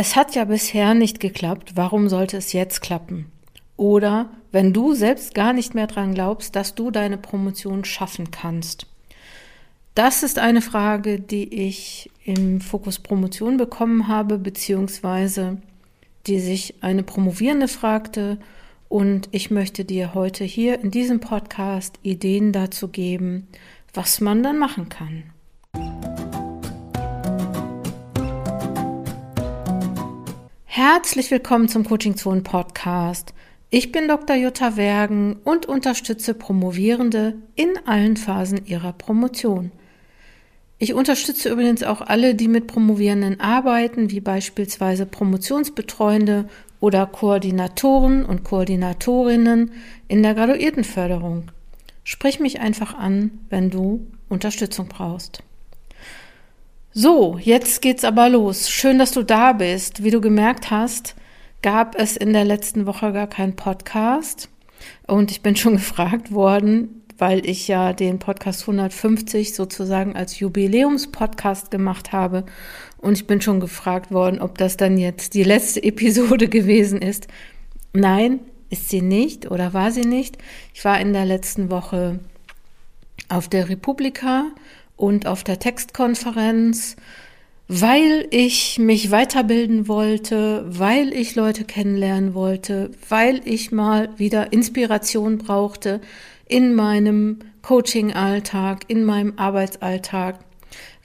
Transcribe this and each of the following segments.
es hat ja bisher nicht geklappt, warum sollte es jetzt klappen? Oder wenn du selbst gar nicht mehr dran glaubst, dass du deine Promotion schaffen kannst. Das ist eine Frage, die ich im Fokus Promotion bekommen habe, beziehungsweise die sich eine Promovierende fragte. Und ich möchte dir heute hier in diesem Podcast Ideen dazu geben, was man dann machen kann. Herzlich willkommen zum Coaching Zone Podcast. Ich bin Dr. Jutta Wergen und unterstütze Promovierende in allen Phasen ihrer Promotion. Ich unterstütze übrigens auch alle, die mit Promovierenden arbeiten, wie beispielsweise Promotionsbetreuende oder Koordinatoren und Koordinatorinnen in der Graduiertenförderung. Sprich mich einfach an, wenn du Unterstützung brauchst. So, jetzt geht's aber los. Schön, dass du da bist. Wie du gemerkt hast, gab es in der letzten Woche gar keinen Podcast. Und ich bin schon gefragt worden, weil ich ja den Podcast 150 sozusagen als Jubiläumspodcast gemacht habe. Und ich bin schon gefragt worden, ob das dann jetzt die letzte Episode gewesen ist. Nein, ist sie nicht oder war sie nicht. Ich war in der letzten Woche auf der Republika und auf der Textkonferenz, weil ich mich weiterbilden wollte, weil ich Leute kennenlernen wollte, weil ich mal wieder Inspiration brauchte in meinem Coaching-Alltag, in meinem Arbeitsalltag,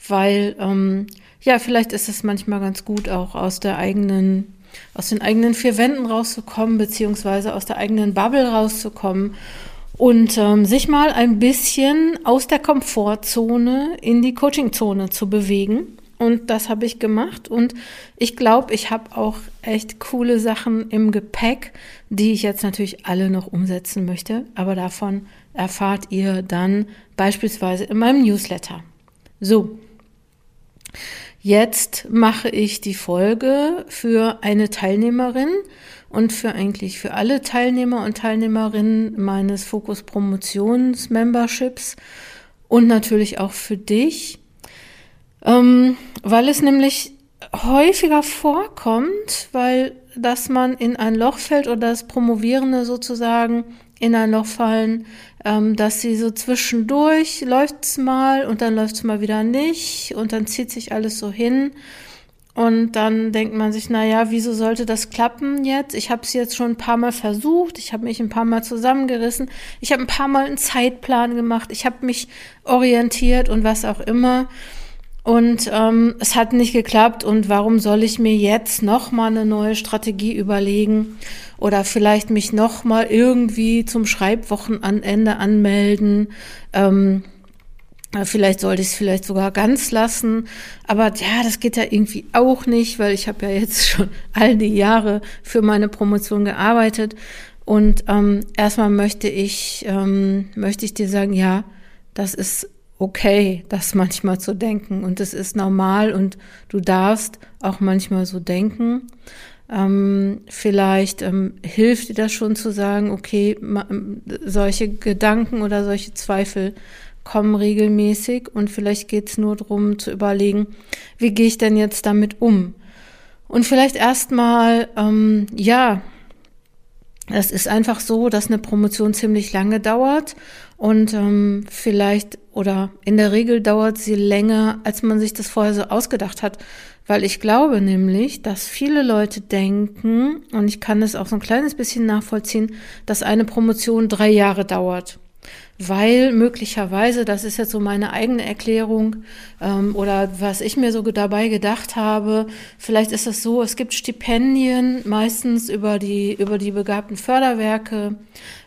weil ähm, ja, vielleicht ist es manchmal ganz gut, auch aus der eigenen, aus den eigenen vier Wänden rauszukommen, beziehungsweise aus der eigenen Bubble rauszukommen und ähm, sich mal ein bisschen aus der Komfortzone in die Coachingzone zu bewegen. Und das habe ich gemacht. Und ich glaube, ich habe auch echt coole Sachen im Gepäck, die ich jetzt natürlich alle noch umsetzen möchte. Aber davon erfahrt ihr dann beispielsweise in meinem Newsletter. So. Jetzt mache ich die Folge für eine Teilnehmerin, und für eigentlich für alle Teilnehmer und Teilnehmerinnen meines Fokus Promotions Memberships und natürlich auch für dich, ähm, weil es nämlich häufiger vorkommt, weil dass man in ein Loch fällt oder das Promovierende sozusagen in ein Loch fallen, ähm, dass sie so zwischendurch läuft's mal und dann läuft's mal wieder nicht und dann zieht sich alles so hin und dann denkt man sich, na ja, wieso sollte das klappen jetzt? Ich habe es jetzt schon ein paar Mal versucht, ich habe mich ein paar Mal zusammengerissen, ich habe ein paar Mal einen Zeitplan gemacht, ich habe mich orientiert und was auch immer. Und ähm, es hat nicht geklappt. Und warum soll ich mir jetzt noch mal eine neue Strategie überlegen oder vielleicht mich noch mal irgendwie zum Schreibwochenende anmelden? Ähm, Vielleicht sollte ich es vielleicht sogar ganz lassen. Aber ja, das geht ja irgendwie auch nicht, weil ich habe ja jetzt schon all die Jahre für meine Promotion gearbeitet. Und ähm, erstmal möchte ich, ähm, möchte ich dir sagen, ja, das ist okay, das manchmal zu denken. Und es ist normal und du darfst auch manchmal so denken. Ähm, vielleicht ähm, hilft dir das schon zu sagen, okay, solche Gedanken oder solche Zweifel kommen regelmäßig und vielleicht geht es nur darum zu überlegen, wie gehe ich denn jetzt damit um? Und vielleicht erstmal, ähm, ja, es ist einfach so, dass eine Promotion ziemlich lange dauert und ähm, vielleicht oder in der Regel dauert sie länger, als man sich das vorher so ausgedacht hat. Weil ich glaube nämlich, dass viele Leute denken, und ich kann es auch so ein kleines bisschen nachvollziehen, dass eine Promotion drei Jahre dauert weil möglicherweise, das ist jetzt so meine eigene Erklärung ähm, oder was ich mir so dabei gedacht habe, vielleicht ist es so, es gibt Stipendien meistens über die, über die begabten Förderwerke,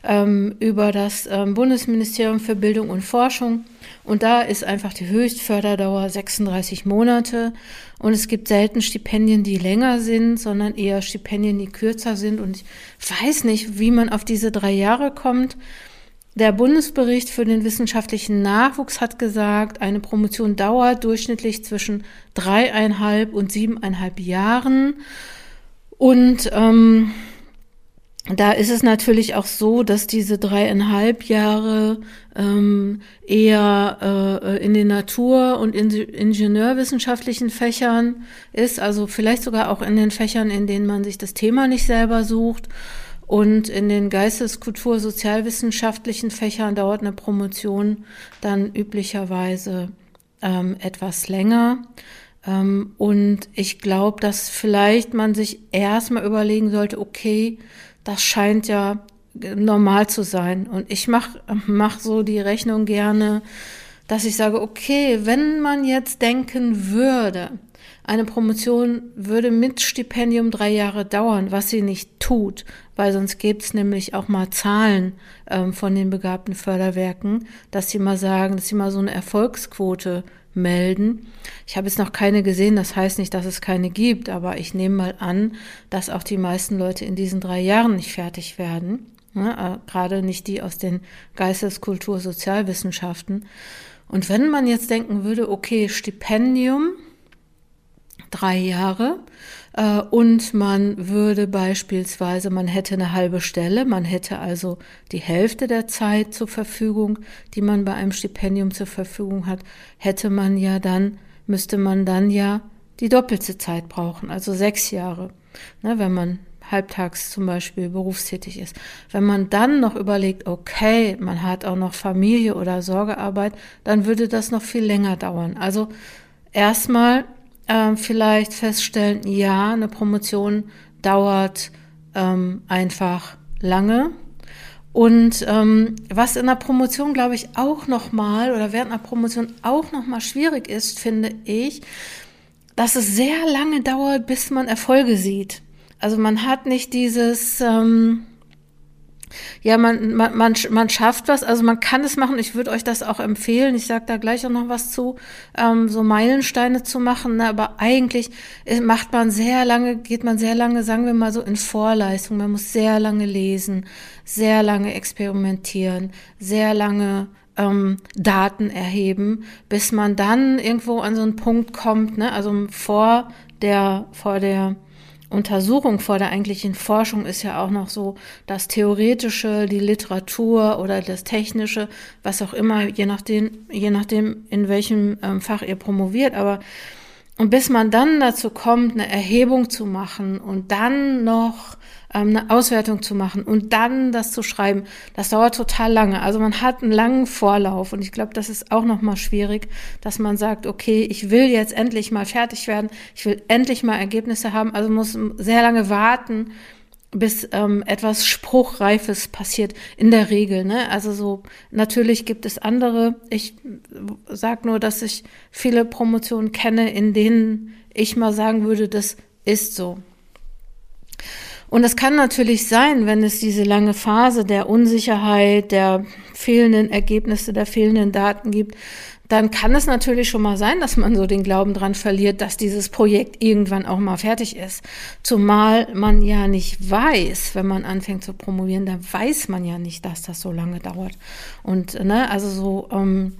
ähm, über das ähm, Bundesministerium für Bildung und Forschung. Und da ist einfach die Höchstförderdauer 36 Monate. Und es gibt selten Stipendien, die länger sind, sondern eher Stipendien, die kürzer sind. Und ich weiß nicht, wie man auf diese drei Jahre kommt. Der Bundesbericht für den wissenschaftlichen Nachwuchs hat gesagt, eine Promotion dauert durchschnittlich zwischen dreieinhalb und siebeneinhalb Jahren. Und ähm, da ist es natürlich auch so, dass diese dreieinhalb Jahre ähm, eher äh, in den Natur- und in Ingenieurwissenschaftlichen Fächern ist, also vielleicht sogar auch in den Fächern, in denen man sich das Thema nicht selber sucht. Und in den Geistes-, Kultur-, Sozialwissenschaftlichen Fächern dauert eine Promotion dann üblicherweise ähm, etwas länger. Ähm, und ich glaube, dass vielleicht man sich erstmal überlegen sollte, okay, das scheint ja normal zu sein. Und ich mache mach so die Rechnung gerne, dass ich sage, okay, wenn man jetzt denken würde, eine Promotion würde mit Stipendium drei Jahre dauern, was sie nicht tut, weil sonst gäbe es nämlich auch mal Zahlen ähm, von den begabten Förderwerken, dass sie mal sagen, dass sie mal so eine Erfolgsquote melden. Ich habe jetzt noch keine gesehen, das heißt nicht, dass es keine gibt, aber ich nehme mal an, dass auch die meisten Leute in diesen drei Jahren nicht fertig werden. Ja, äh, gerade nicht die aus den Geistes-, Kultur-, Sozialwissenschaften. Und wenn man jetzt denken würde, okay, Stipendium, drei Jahre, äh, und man würde beispielsweise, man hätte eine halbe Stelle, man hätte also die Hälfte der Zeit zur Verfügung, die man bei einem Stipendium zur Verfügung hat, hätte man ja dann, müsste man dann ja die doppelte Zeit brauchen, also sechs Jahre, ne, wenn man halbtags zum Beispiel berufstätig ist. Wenn man dann noch überlegt, okay, man hat auch noch Familie oder Sorgearbeit, dann würde das noch viel länger dauern. Also erstmal ähm, vielleicht feststellen, ja, eine Promotion dauert ähm, einfach lange. Und ähm, was in der Promotion, glaube ich, auch nochmal oder während einer Promotion auch nochmal schwierig ist, finde ich, dass es sehr lange dauert, bis man Erfolge sieht. Also man hat nicht dieses, ähm, ja, man, man, man, man schafft was, also man kann es machen. Ich würde euch das auch empfehlen. Ich sage da gleich auch noch was zu, ähm, so Meilensteine zu machen. Ne? Aber eigentlich macht man sehr lange, geht man sehr lange, sagen wir mal so, in Vorleistung. Man muss sehr lange lesen, sehr lange experimentieren, sehr lange ähm, Daten erheben, bis man dann irgendwo an so einen Punkt kommt, ne? also vor der, vor der Untersuchung vor der eigentlichen Forschung ist ja auch noch so das Theoretische, die Literatur oder das Technische, was auch immer, je nachdem, je nachdem in welchem ähm, Fach ihr promoviert. Aber und bis man dann dazu kommt, eine Erhebung zu machen und dann noch ähm, eine Auswertung zu machen und dann das zu schreiben, das dauert total lange. Also man hat einen langen Vorlauf und ich glaube, das ist auch nochmal schwierig, dass man sagt, okay, ich will jetzt endlich mal fertig werden, ich will endlich mal Ergebnisse haben, also muss sehr lange warten, bis ähm, etwas Spruchreifes passiert, in der Regel. Ne? Also so, natürlich gibt es andere. Ich sage nur, dass ich viele Promotionen kenne, in denen ich mal sagen würde, das ist so. Und es kann natürlich sein, wenn es diese lange Phase der Unsicherheit, der fehlenden Ergebnisse, der fehlenden Daten gibt, dann kann es natürlich schon mal sein, dass man so den Glauben dran verliert, dass dieses Projekt irgendwann auch mal fertig ist. Zumal man ja nicht weiß, wenn man anfängt zu promovieren, da weiß man ja nicht, dass das so lange dauert. Und ne, also so ähm,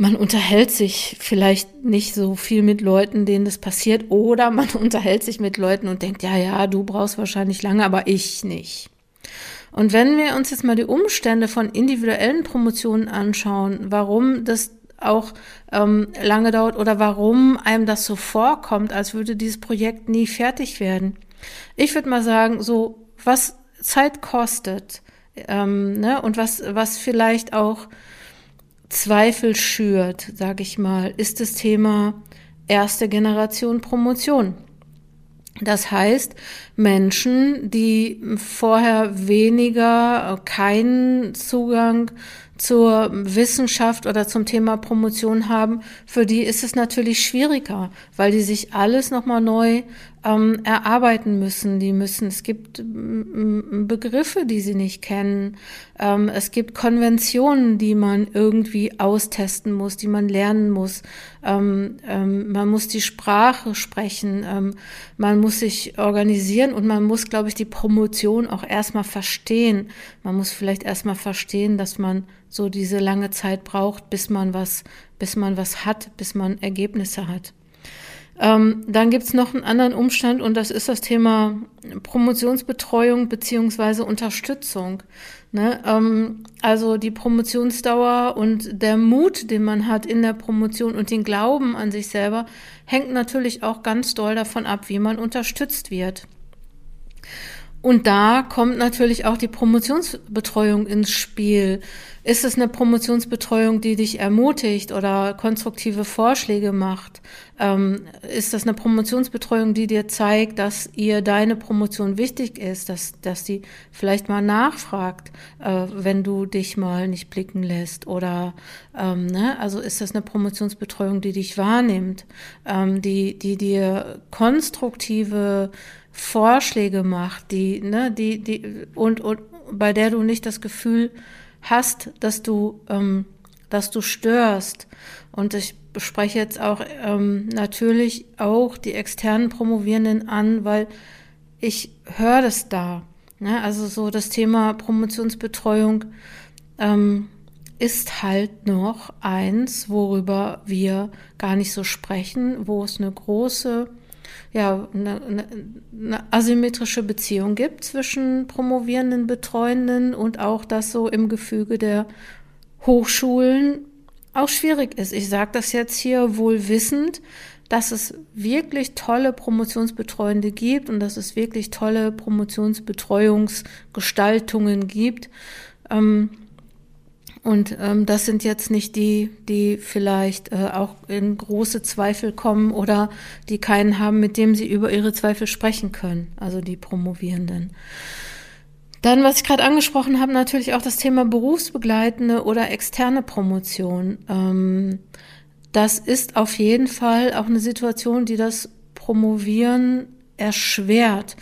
man unterhält sich vielleicht nicht so viel mit Leuten, denen das passiert, oder man unterhält sich mit Leuten und denkt, ja, ja, du brauchst wahrscheinlich lange, aber ich nicht. Und wenn wir uns jetzt mal die Umstände von individuellen Promotionen anschauen, warum das auch ähm, lange dauert oder warum einem das so vorkommt, als würde dieses Projekt nie fertig werden. Ich würde mal sagen, so was Zeit kostet ähm, ne, und was, was vielleicht auch Zweifel schürt, sage ich mal, ist das Thema erste Generation Promotion. Das heißt, Menschen, die vorher weniger keinen Zugang zur Wissenschaft oder zum Thema Promotion haben, für die ist es natürlich schwieriger, weil die sich alles nochmal neu ähm, erarbeiten müssen. Die müssen, es gibt Begriffe, die sie nicht kennen. Ähm, es gibt Konventionen, die man irgendwie austesten muss, die man lernen muss. Ähm, ähm, man muss die Sprache sprechen. Ähm, man muss sich organisieren und man muss, glaube ich, die Promotion auch erstmal verstehen. Man muss vielleicht erstmal verstehen, dass man so diese lange Zeit braucht, bis man was, bis man was hat, bis man Ergebnisse hat. Ähm, dann gibt's noch einen anderen Umstand und das ist das Thema Promotionsbetreuung beziehungsweise Unterstützung. Ne? Ähm, also die Promotionsdauer und der Mut, den man hat in der Promotion und den Glauben an sich selber, hängt natürlich auch ganz doll davon ab, wie man unterstützt wird. Und da kommt natürlich auch die Promotionsbetreuung ins Spiel. Ist es eine Promotionsbetreuung, die dich ermutigt oder konstruktive Vorschläge macht? Ähm, ist das eine Promotionsbetreuung, die dir zeigt, dass ihr deine Promotion wichtig ist, dass, dass die vielleicht mal nachfragt, äh, wenn du dich mal nicht blicken lässt? Oder ähm, ne? also ist das eine Promotionsbetreuung, die dich wahrnimmt, ähm, die, die dir konstruktive Vorschläge macht, die, ne, die, die, und, und bei der du nicht das Gefühl hast, dass du, ähm, dass du störst. Und ich spreche jetzt auch ähm, natürlich auch die externen Promovierenden an, weil ich höre das da. Ne? Also so das Thema Promotionsbetreuung ähm, ist halt noch eins, worüber wir gar nicht so sprechen, wo es eine große ja, eine, eine, eine asymmetrische Beziehung gibt zwischen promovierenden Betreuenden und auch das so im Gefüge der Hochschulen auch schwierig ist. Ich sage das jetzt hier wohl wissend, dass es wirklich tolle Promotionsbetreuende gibt und dass es wirklich tolle Promotionsbetreuungsgestaltungen gibt. Ähm, und ähm, das sind jetzt nicht die, die vielleicht äh, auch in große Zweifel kommen oder die keinen haben, mit dem sie über ihre Zweifel sprechen können, also die Promovierenden. Dann, was ich gerade angesprochen habe, natürlich auch das Thema berufsbegleitende oder externe Promotion. Ähm, das ist auf jeden Fall auch eine Situation, die das Promovieren erschwert.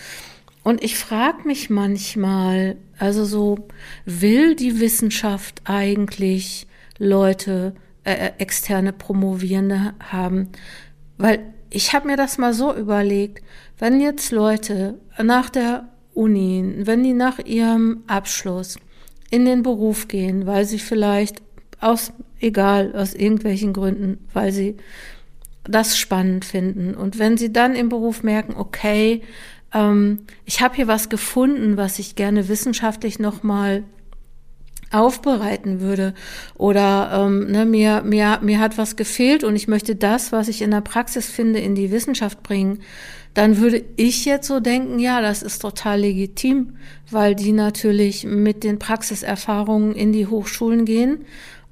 Und ich frage mich manchmal, also so, will die Wissenschaft eigentlich Leute, äh, äh externe Promovierende haben? Weil ich habe mir das mal so überlegt, wenn jetzt Leute nach der Uni, wenn die nach ihrem Abschluss in den Beruf gehen, weil sie vielleicht aus, egal, aus irgendwelchen Gründen, weil sie das spannend finden. Und wenn sie dann im Beruf merken, okay, ähm, ich habe hier was gefunden, was ich gerne wissenschaftlich nochmal aufbereiten würde. Oder ähm, ne, mir, mir, mir hat was gefehlt und ich möchte das, was ich in der Praxis finde, in die Wissenschaft bringen, dann würde ich jetzt so denken, ja, das ist total legitim, weil die natürlich mit den Praxiserfahrungen in die Hochschulen gehen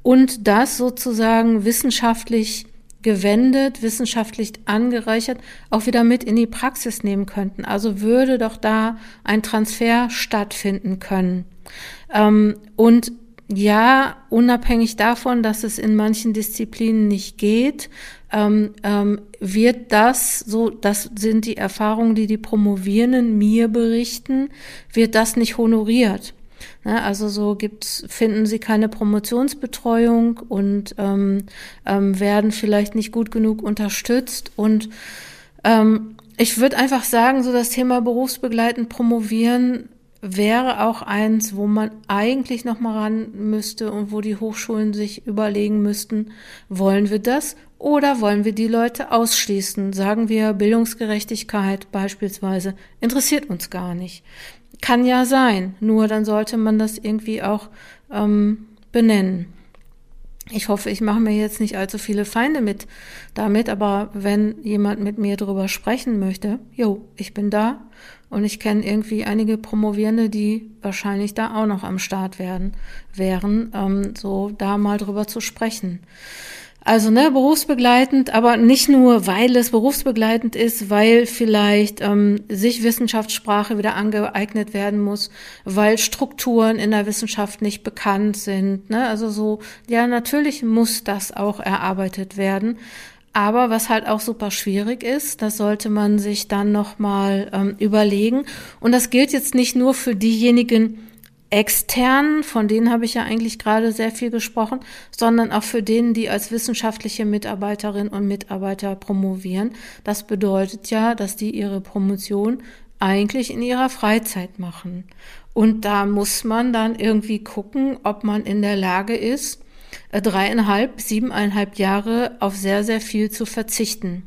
und das sozusagen wissenschaftlich gewendet, wissenschaftlich angereichert, auch wieder mit in die Praxis nehmen könnten. Also würde doch da ein Transfer stattfinden können. Ähm, und ja, unabhängig davon, dass es in manchen Disziplinen nicht geht, ähm, ähm, wird das, so, das sind die Erfahrungen, die die Promovierenden mir berichten, wird das nicht honoriert. Ne, also so gibt's, finden sie keine Promotionsbetreuung und ähm, ähm, werden vielleicht nicht gut genug unterstützt. Und ähm, ich würde einfach sagen, so das Thema berufsbegleitend promovieren wäre auch eins, wo man eigentlich noch mal ran müsste und wo die Hochschulen sich überlegen müssten, wollen wir das oder wollen wir die Leute ausschließen? Sagen wir Bildungsgerechtigkeit beispielsweise interessiert uns gar nicht. Kann ja sein, nur dann sollte man das irgendwie auch ähm, benennen. Ich hoffe, ich mache mir jetzt nicht allzu viele Feinde mit damit, aber wenn jemand mit mir darüber sprechen möchte, jo, ich bin da und ich kenne irgendwie einige Promovierende, die wahrscheinlich da auch noch am Start werden, wären, ähm, so da mal drüber zu sprechen. Also ne, berufsbegleitend, aber nicht nur, weil es berufsbegleitend ist, weil vielleicht ähm, sich Wissenschaftssprache wieder angeeignet werden muss, weil Strukturen in der Wissenschaft nicht bekannt sind. Ne? Also so, ja, natürlich muss das auch erarbeitet werden. Aber was halt auch super schwierig ist, das sollte man sich dann nochmal ähm, überlegen. Und das gilt jetzt nicht nur für diejenigen, externen, von denen habe ich ja eigentlich gerade sehr viel gesprochen, sondern auch für denen, die als wissenschaftliche Mitarbeiterinnen und Mitarbeiter promovieren. Das bedeutet ja, dass die ihre Promotion eigentlich in ihrer Freizeit machen. Und da muss man dann irgendwie gucken, ob man in der Lage ist, äh, dreieinhalb, siebeneinhalb Jahre auf sehr, sehr viel zu verzichten.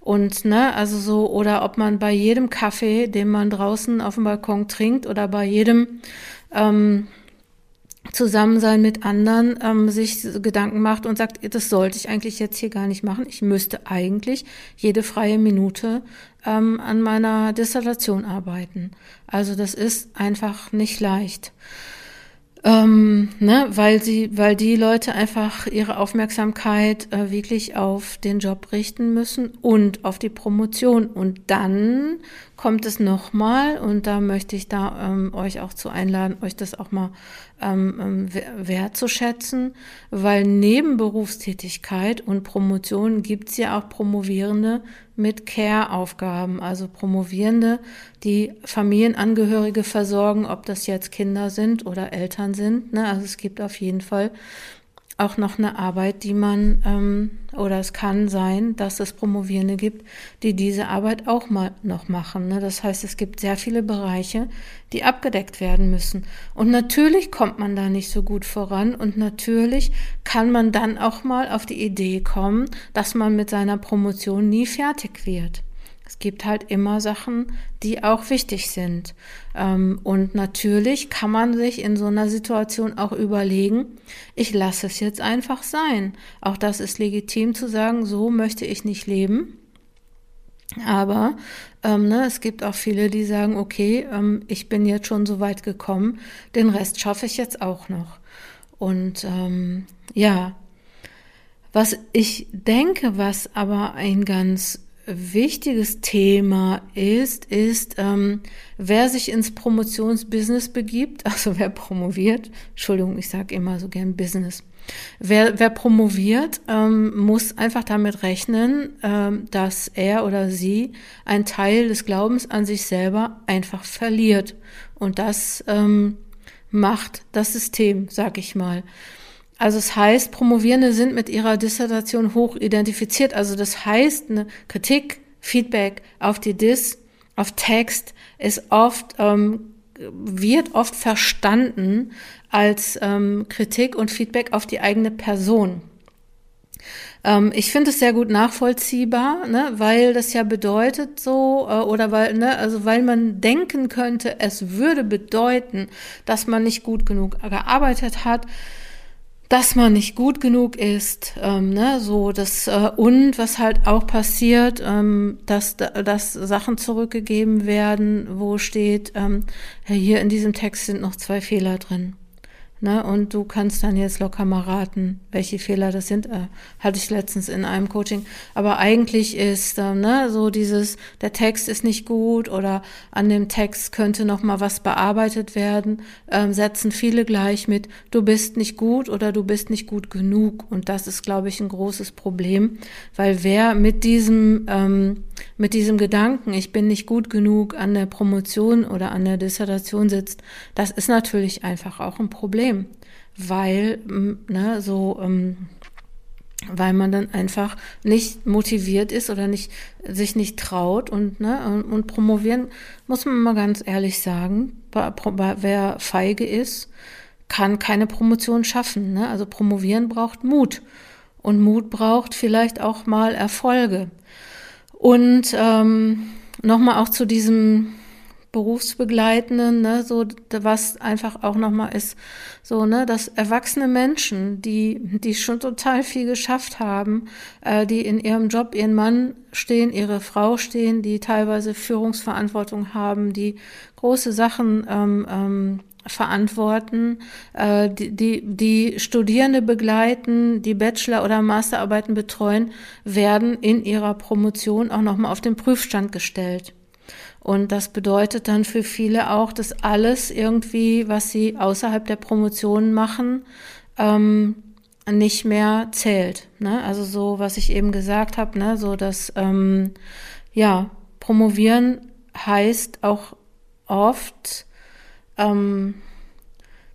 Und, ne, also so, oder ob man bei jedem Kaffee, den man draußen auf dem Balkon trinkt, oder bei jedem ähm, Zusammensein mit anderen ähm, sich Gedanken macht und sagt, das sollte ich eigentlich jetzt hier gar nicht machen. Ich müsste eigentlich jede freie Minute ähm, an meiner Dissertation arbeiten. Also das ist einfach nicht leicht. Ähm, ne, weil sie, weil die Leute einfach ihre Aufmerksamkeit äh, wirklich auf den Job richten müssen und auf die Promotion. Und dann kommt es nochmal, und da möchte ich da ähm, euch auch zu einladen, euch das auch mal ähm, ähm wertzuschätzen, weil neben Berufstätigkeit und Promotion gibt es ja auch Promovierende mit Care-Aufgaben, also Promovierende, die Familienangehörige versorgen, ob das jetzt Kinder sind oder Eltern sind. Ne? Also es gibt auf jeden Fall auch noch eine Arbeit, die man, ähm, oder es kann sein, dass es Promovierende gibt, die diese Arbeit auch mal noch machen. Ne? Das heißt, es gibt sehr viele Bereiche, die abgedeckt werden müssen. Und natürlich kommt man da nicht so gut voran und natürlich kann man dann auch mal auf die Idee kommen, dass man mit seiner Promotion nie fertig wird. Es gibt halt immer Sachen, die auch wichtig sind. Ähm, und natürlich kann man sich in so einer Situation auch überlegen, ich lasse es jetzt einfach sein. Auch das ist legitim zu sagen, so möchte ich nicht leben. Aber ähm, ne, es gibt auch viele, die sagen, okay, ähm, ich bin jetzt schon so weit gekommen, den Rest schaffe ich jetzt auch noch. Und ähm, ja, was ich denke, was aber ein ganz wichtiges Thema ist, ist, ähm, wer sich ins Promotionsbusiness begibt, also wer promoviert, Entschuldigung, ich sage immer so gern Business, wer, wer promoviert, ähm, muss einfach damit rechnen, ähm, dass er oder sie einen Teil des Glaubens an sich selber einfach verliert. Und das ähm, macht das System, sag ich mal. Also es heißt, Promovierende sind mit ihrer Dissertation hoch identifiziert. Also das heißt, eine Kritik, Feedback auf die Dis, auf Text ist oft, ähm, wird oft verstanden als ähm, Kritik und Feedback auf die eigene Person. Ähm, ich finde es sehr gut nachvollziehbar, ne, weil das ja bedeutet so, äh, oder weil, ne, also weil man denken könnte, es würde bedeuten, dass man nicht gut genug gearbeitet hat dass man nicht gut genug ist, ähm, ne, so das äh, und was halt auch passiert, ähm, dass dass Sachen zurückgegeben werden, wo steht, ähm, hier in diesem Text sind noch zwei Fehler drin. Ne? Und du kannst dann jetzt locker mal raten, welche Fehler das sind. Äh, hatte ich letztens in einem Coaching. Aber eigentlich ist äh, ne, so dieses, der Text ist nicht gut oder an dem Text könnte noch mal was bearbeitet werden, ähm, setzen viele gleich mit, du bist nicht gut oder du bist nicht gut genug. Und das ist, glaube ich, ein großes Problem, weil wer mit diesem, ähm, mit diesem Gedanken, ich bin nicht gut genug an der Promotion oder an der Dissertation sitzt, das ist natürlich einfach auch ein Problem. Weil ne, so ähm, weil man dann einfach nicht motiviert ist oder nicht sich nicht traut und ne und promovieren muss man mal ganz ehrlich sagen, wer feige ist, kann keine Promotion schaffen. Ne? Also promovieren braucht Mut und Mut braucht vielleicht auch mal Erfolge. Und ähm, nochmal auch zu diesem Berufsbegleitenden, ne, so was einfach auch nochmal ist, so, ne, dass erwachsene Menschen, die, die schon total viel geschafft haben, äh, die in ihrem Job ihren Mann stehen, ihre Frau stehen, die teilweise Führungsverantwortung haben, die große Sachen ähm, ähm, verantworten, äh, die, die, die Studierende begleiten, die Bachelor- oder Masterarbeiten betreuen, werden in ihrer Promotion auch nochmal auf den Prüfstand gestellt. Und das bedeutet dann für viele auch, dass alles irgendwie, was sie außerhalb der Promotion machen, ähm, nicht mehr zählt. Ne? Also so, was ich eben gesagt habe, ne? so dass ähm, ja promovieren heißt auch oft ähm,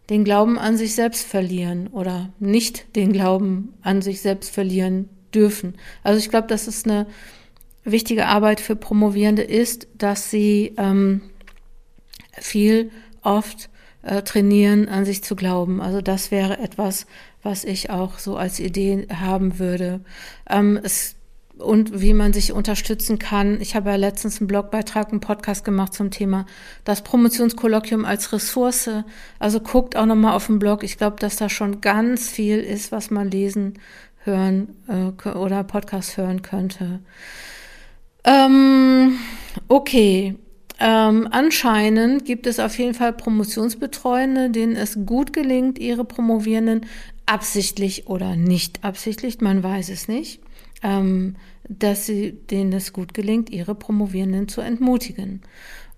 den Glauben an sich selbst verlieren oder nicht den Glauben an sich selbst verlieren dürfen. Also ich glaube, das ist eine wichtige Arbeit für Promovierende ist, dass sie ähm, viel oft äh, trainieren, an sich zu glauben. Also das wäre etwas, was ich auch so als Idee haben würde. Ähm, es und wie man sich unterstützen kann. Ich habe ja letztens einen Blogbeitrag, einen Podcast gemacht zum Thema das Promotionskolloquium als Ressource. Also guckt auch nochmal auf den Blog. Ich glaube, dass da schon ganz viel ist, was man lesen, hören äh, oder Podcast hören könnte. Ähm, okay. Ähm, anscheinend gibt es auf jeden Fall Promotionsbetreuende, denen es gut gelingt, ihre Promovierenden absichtlich oder nicht absichtlich, man weiß es nicht, dass sie, denen es gut gelingt, ihre Promovierenden zu entmutigen.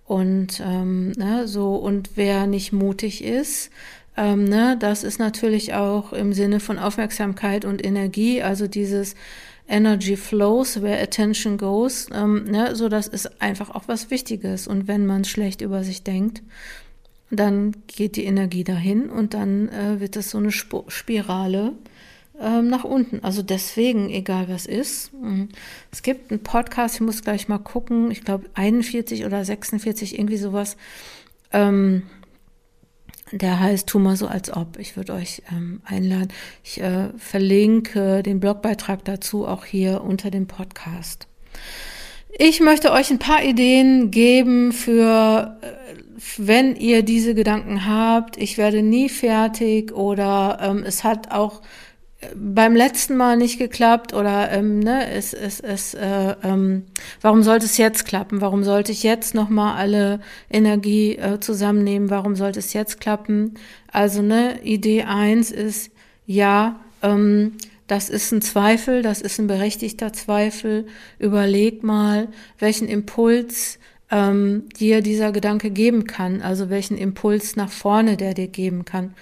Und ähm, ne, so und wer nicht mutig ist, ähm, ne, das ist natürlich auch im Sinne von Aufmerksamkeit und Energie, also dieses Energy flows, where attention goes, ähm, ne, so das ist einfach auch was Wichtiges. Und wenn man schlecht über sich denkt, dann geht die Energie dahin und dann äh, wird das so eine Sp Spirale ähm, nach unten. Also deswegen, egal was ist. Mhm. Es gibt einen Podcast, ich muss gleich mal gucken, ich glaube 41 oder 46, irgendwie sowas. Ähm, der heißt Tu mal so als ob. Ich würde euch ähm, einladen. Ich äh, verlinke den Blogbeitrag dazu auch hier unter dem Podcast. Ich möchte euch ein paar Ideen geben für, äh, wenn ihr diese Gedanken habt, ich werde nie fertig oder ähm, es hat auch beim letzten Mal nicht geklappt oder ähm, ne, es, es, es, äh, ähm, warum sollte es jetzt klappen? Warum sollte ich jetzt nochmal alle Energie äh, zusammennehmen? Warum sollte es jetzt klappen? Also ne, Idee eins ist, ja, ähm, das ist ein Zweifel, das ist ein berechtigter Zweifel. Überleg mal, welchen Impuls ähm, dir dieser Gedanke geben kann, also welchen Impuls nach vorne der dir geben kann.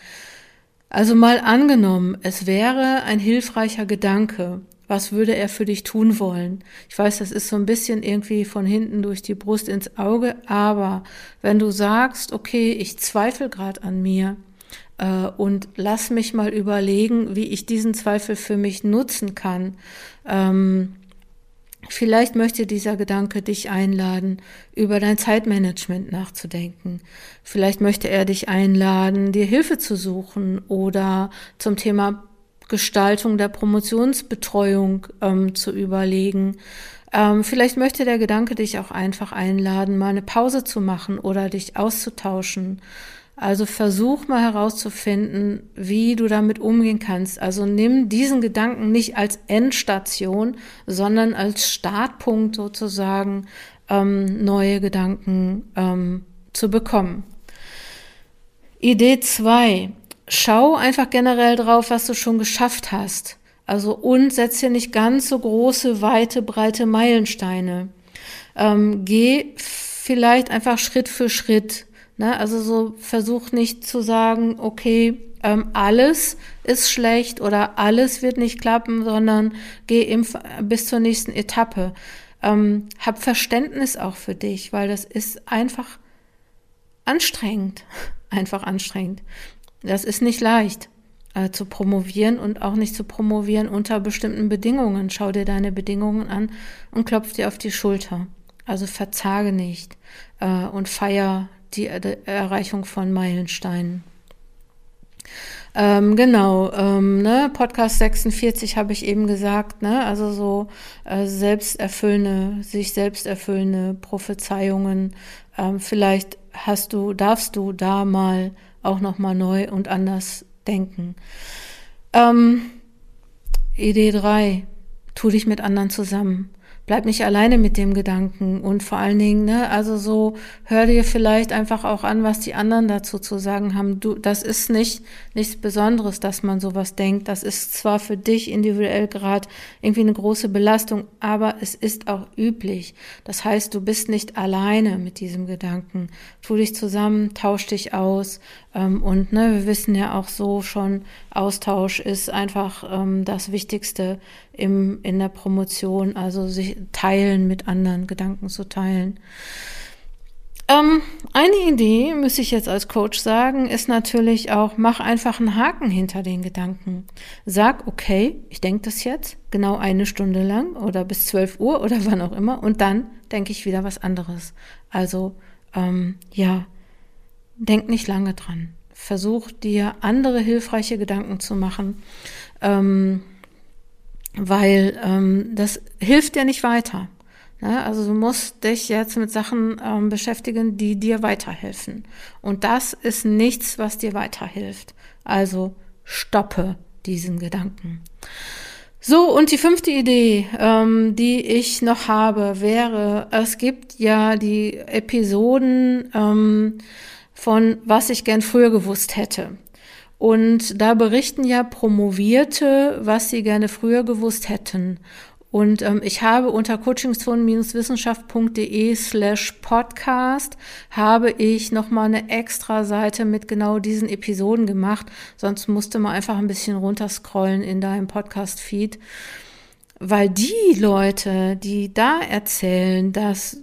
Also mal angenommen, es wäre ein hilfreicher Gedanke. Was würde er für dich tun wollen? Ich weiß, das ist so ein bisschen irgendwie von hinten durch die Brust ins Auge, aber wenn du sagst, okay, ich zweifle gerade an mir äh, und lass mich mal überlegen, wie ich diesen Zweifel für mich nutzen kann, ähm, Vielleicht möchte dieser Gedanke dich einladen, über dein Zeitmanagement nachzudenken. Vielleicht möchte er dich einladen, dir Hilfe zu suchen oder zum Thema Gestaltung der Promotionsbetreuung ähm, zu überlegen. Ähm, vielleicht möchte der Gedanke dich auch einfach einladen, mal eine Pause zu machen oder dich auszutauschen also versuch mal herauszufinden, wie du damit umgehen kannst. Also nimm diesen Gedanken nicht als Endstation, sondern als Startpunkt sozusagen, ähm, neue Gedanken ähm, zu bekommen. Idee zwei: Schau einfach generell drauf, was du schon geschafft hast. Also und setz dir nicht ganz so große, weite, breite Meilensteine. Ähm, geh vielleicht einfach Schritt für Schritt. Ne? Also so versuch nicht zu sagen, okay, ähm, alles ist schlecht oder alles wird nicht klappen, sondern geh bis zur nächsten Etappe. Ähm, hab Verständnis auch für dich, weil das ist einfach anstrengend, einfach anstrengend. Das ist nicht leicht äh, zu promovieren und auch nicht zu promovieren unter bestimmten Bedingungen. Schau dir deine Bedingungen an und klopf dir auf die Schulter. Also verzage nicht äh, und feier die Erreichung von Meilensteinen. Ähm, genau, ähm, ne, Podcast 46 habe ich eben gesagt, ne, also so äh, selbsterfüllende, sich selbsterfüllende Prophezeiungen. Ähm, vielleicht hast du, darfst du da mal auch noch mal neu und anders denken. Ähm, Idee 3, tu dich mit anderen zusammen bleib nicht alleine mit dem Gedanken und vor allen Dingen, ne, also so hör dir vielleicht einfach auch an, was die anderen dazu zu sagen haben. Du, das ist nicht nichts Besonderes, dass man sowas denkt. Das ist zwar für dich individuell gerade irgendwie eine große Belastung, aber es ist auch üblich. Das heißt, du bist nicht alleine mit diesem Gedanken. Tu dich zusammen, tausch dich aus ähm, und ne, wir wissen ja auch so schon, Austausch ist einfach ähm, das Wichtigste im, in der Promotion, also sich teilen mit anderen, Gedanken zu teilen. Ähm, eine Idee, muss ich jetzt als Coach sagen, ist natürlich auch, mach einfach einen Haken hinter den Gedanken. Sag, okay, ich denke das jetzt genau eine Stunde lang oder bis 12 Uhr oder wann auch immer und dann denke ich wieder was anderes. Also, ähm, ja, denk nicht lange dran. Versuch dir andere hilfreiche Gedanken zu machen. Ähm, weil ähm, das hilft dir nicht weiter. Ne? Also du musst dich jetzt mit Sachen ähm, beschäftigen, die dir weiterhelfen. Und das ist nichts, was dir weiterhilft. Also stoppe diesen Gedanken. So, und die fünfte Idee, ähm, die ich noch habe, wäre, es gibt ja die Episoden ähm, von Was ich gern früher gewusst hätte. Und da berichten ja Promovierte, was sie gerne früher gewusst hätten. Und ähm, ich habe unter coachingzonen-wissenschaft.de slash podcast habe ich nochmal eine extra Seite mit genau diesen Episoden gemacht. Sonst musste man einfach ein bisschen runterscrollen in deinem Podcast-Feed. Weil die Leute, die da erzählen, dass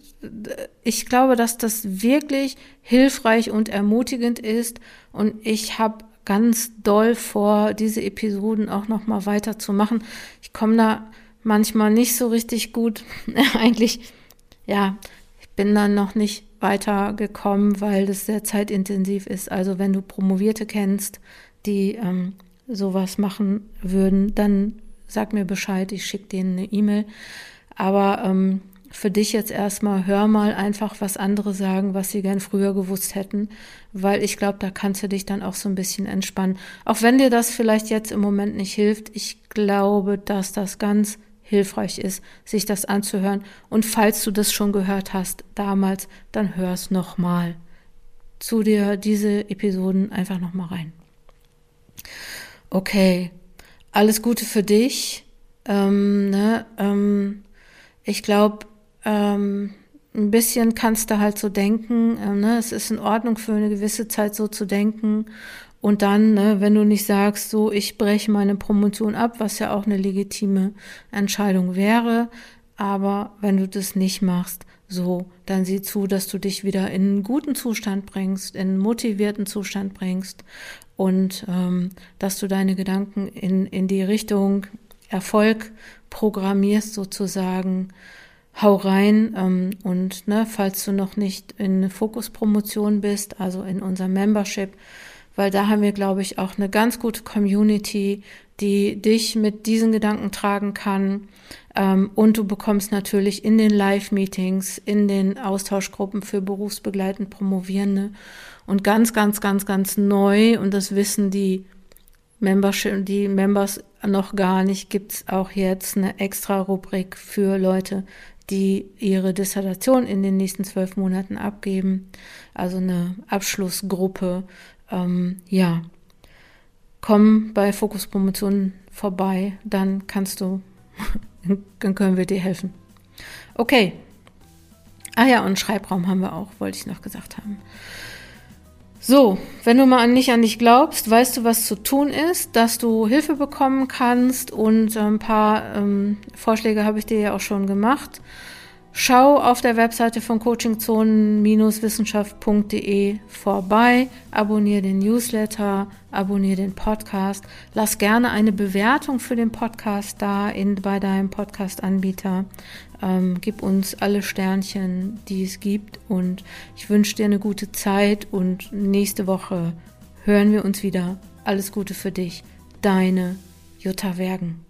ich glaube, dass das wirklich hilfreich und ermutigend ist. Und ich habe ganz doll vor, diese Episoden auch nochmal weiterzumachen. Ich komme da manchmal nicht so richtig gut. Eigentlich, ja, ich bin dann noch nicht weitergekommen, weil das sehr zeitintensiv ist. Also wenn du Promovierte kennst, die ähm, sowas machen würden, dann sag mir Bescheid, ich schicke denen eine E-Mail. Aber ähm, für dich jetzt erstmal, hör mal einfach, was andere sagen, was sie gern früher gewusst hätten, weil ich glaube, da kannst du dich dann auch so ein bisschen entspannen. Auch wenn dir das vielleicht jetzt im Moment nicht hilft, ich glaube, dass das ganz hilfreich ist, sich das anzuhören. Und falls du das schon gehört hast damals, dann hör es nochmal. Zu dir diese Episoden einfach nochmal rein. Okay, alles Gute für dich. Ähm, ne, ähm, ich glaube, ähm, ein bisschen kannst du halt so denken, äh, ne? es ist in Ordnung für eine gewisse Zeit so zu denken. Und dann, ne, wenn du nicht sagst, so, ich breche meine Promotion ab, was ja auch eine legitime Entscheidung wäre, aber wenn du das nicht machst, so, dann sieh zu, dass du dich wieder in einen guten Zustand bringst, in einen motivierten Zustand bringst und ähm, dass du deine Gedanken in, in die Richtung Erfolg programmierst sozusagen hau rein ähm, und ne, falls du noch nicht in Fokuspromotion bist, also in unserem Membership, weil da haben wir, glaube ich, auch eine ganz gute Community, die dich mit diesen Gedanken tragen kann. Ähm, und du bekommst natürlich in den Live-Meetings, in den Austauschgruppen für berufsbegleitend Promovierende und ganz, ganz, ganz, ganz neu, und das wissen die Membership, die Members noch gar nicht, gibt's auch jetzt eine extra Rubrik für Leute, die ihre Dissertation in den nächsten zwölf Monaten abgeben. Also eine Abschlussgruppe. Ähm, ja, komm bei Fokus Promotion vorbei, dann kannst du, dann können wir dir helfen. Okay. Ah ja, und Schreibraum haben wir auch, wollte ich noch gesagt haben. So, wenn du mal nicht an dich glaubst, weißt du, was zu tun ist, dass du Hilfe bekommen kannst und ein paar ähm, Vorschläge habe ich dir ja auch schon gemacht. Schau auf der Webseite von coachingzonen-wissenschaft.de vorbei, abonniere den Newsletter, abonniere den Podcast, lass gerne eine Bewertung für den Podcast da in, bei deinem Podcast-Anbieter. Ähm, gib uns alle Sternchen, die es gibt und ich wünsche dir eine gute Zeit und nächste Woche hören wir uns wieder. Alles Gute für dich, deine Jutta Wergen.